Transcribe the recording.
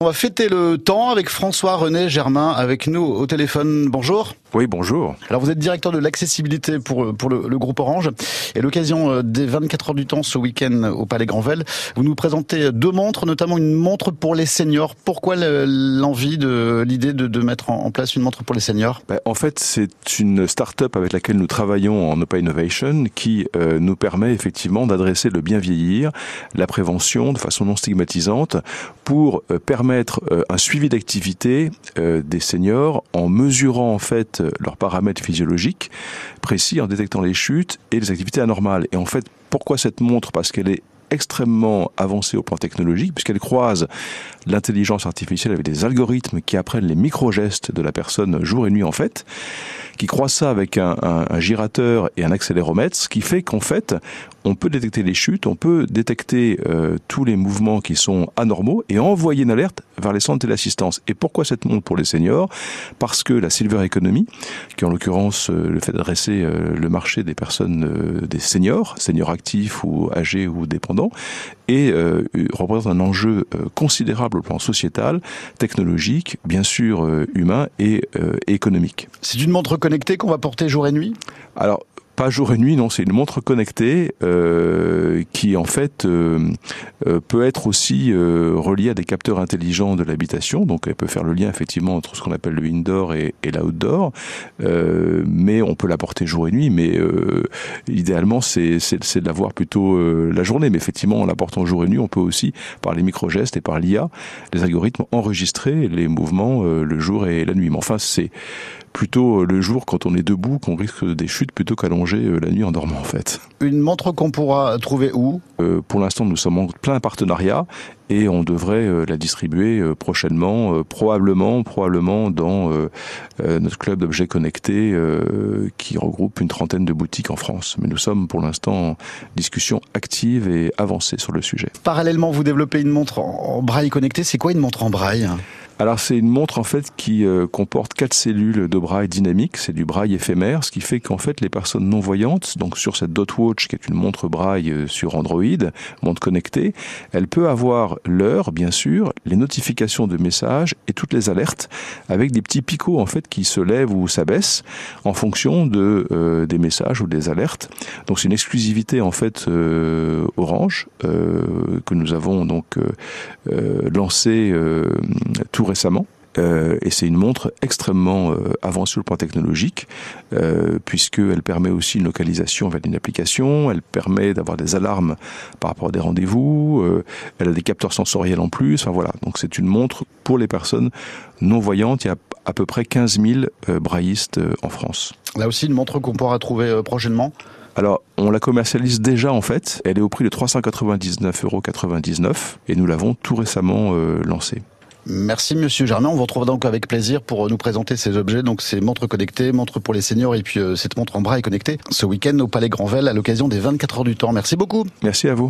On va fêter le temps avec François René Germain avec nous au téléphone. Bonjour. Oui, bonjour. Alors vous êtes directeur de l'accessibilité pour, pour le, groupe Orange. Et l'occasion euh, des 24 heures du temps ce week-end au Palais Grandvel, vous nous présentez deux montres, notamment une montre pour les seniors. Pourquoi l'envie de l'idée de, mettre en place une montre pour les seniors? Ben, En fait, c'est une start-up avec laquelle nous travaillons en Open Innovation qui euh, nous permet effectivement d'adresser le bien vieillir, la prévention de façon non stigmatisante pour euh, permettre un suivi d'activité des seniors en mesurant en fait leurs paramètres physiologiques précis en détectant les chutes et les activités anormales. Et en fait, pourquoi cette montre? Parce qu'elle est extrêmement avancée au plan technologique, puisqu'elle croise l'intelligence artificielle avec des algorithmes qui apprennent les micro-gestes de la personne jour et nuit en fait, qui croise ça avec un, un girateur et un accéléromètre, ce qui fait qu'en fait, on peut détecter les chutes, on peut détecter euh, tous les mouvements qui sont anormaux et envoyer une alerte vers les centres d'assistance. Et pourquoi cette montre pour les seniors? Parce que la Silver Economy, qui en l'occurrence euh, le fait d'adresser euh, le marché des personnes, des seniors, seniors actifs ou âgés ou dépendants, et représente un enjeu considérable au plan sociétal, technologique, bien sûr humain et économique. C'est une montre connectée qu'on va porter jour et nuit? Alors pas jour et nuit, non, c'est une montre connectée euh, qui en fait euh, euh, peut être aussi reliée à des capteurs intelligents de l'habitation. Donc elle peut faire le lien effectivement entre ce qu'on appelle le indoor et, et l'outdoor. mais on peut la porter jour et nuit. Mais idéalement, c'est de la voir plutôt la journée. Mais effectivement, en la portant jour et nuit, on peut aussi par les micro-gestes et par l'IA, les algorithmes enregistrer les mouvements le jour et la nuit. Mais enfin, c'est plutôt le jour quand on est debout qu'on risque des chutes plutôt qu'allonger euh, la nuit en dormant en fait. Une montre qu'on pourra trouver où? Euh, Pour l'instant, nous sommes en plein partenariat et on devrait euh, la distribuer prochainement, probablement, probablement dans notre club d'objets connectés qui regroupe une trentaine de boutiques en France. Mais nous sommes pour l'instant en discussion active et avancée sur le sujet. Parallèlement, vous développez une montre en braille connectée. C'est quoi une montre en braille? Alors c'est une montre en fait qui euh, comporte quatre cellules de braille dynamique, c'est du braille éphémère, ce qui fait qu'en fait les personnes non voyantes, donc sur cette Dot Watch qui est une montre braille euh, sur Android, montre connectée, elle peut avoir l'heure bien sûr, les notifications de messages et toutes les alertes avec des petits picots en fait qui se lèvent ou s'abaissent en fonction de euh, des messages ou des alertes. Donc c'est une exclusivité en fait Orange que nous avons donc lancé tout récemment. Euh, et c'est une montre extrêmement euh, avancée sur le plan technologique, euh, puisqu'elle permet aussi une localisation avec une application, elle permet d'avoir des alarmes par rapport à des rendez-vous, euh, elle a des capteurs sensoriels en plus, enfin voilà. Donc c'est une montre pour les personnes non-voyantes, il y a à peu près 15 000 braillistes en France. Là aussi, une montre qu'on pourra trouver prochainement? Alors, on la commercialise déjà en fait. Elle est au prix de 399,99 euros et nous l'avons tout récemment lancée. Merci Monsieur Germain. On vous retrouve donc avec plaisir pour nous présenter ces objets. Donc ces montres connectées, montres pour les seniors et puis euh, cette montre en braille connectée ce week-end au Palais Grandvel à l'occasion des 24 heures du temps. Merci beaucoup. Merci à vous.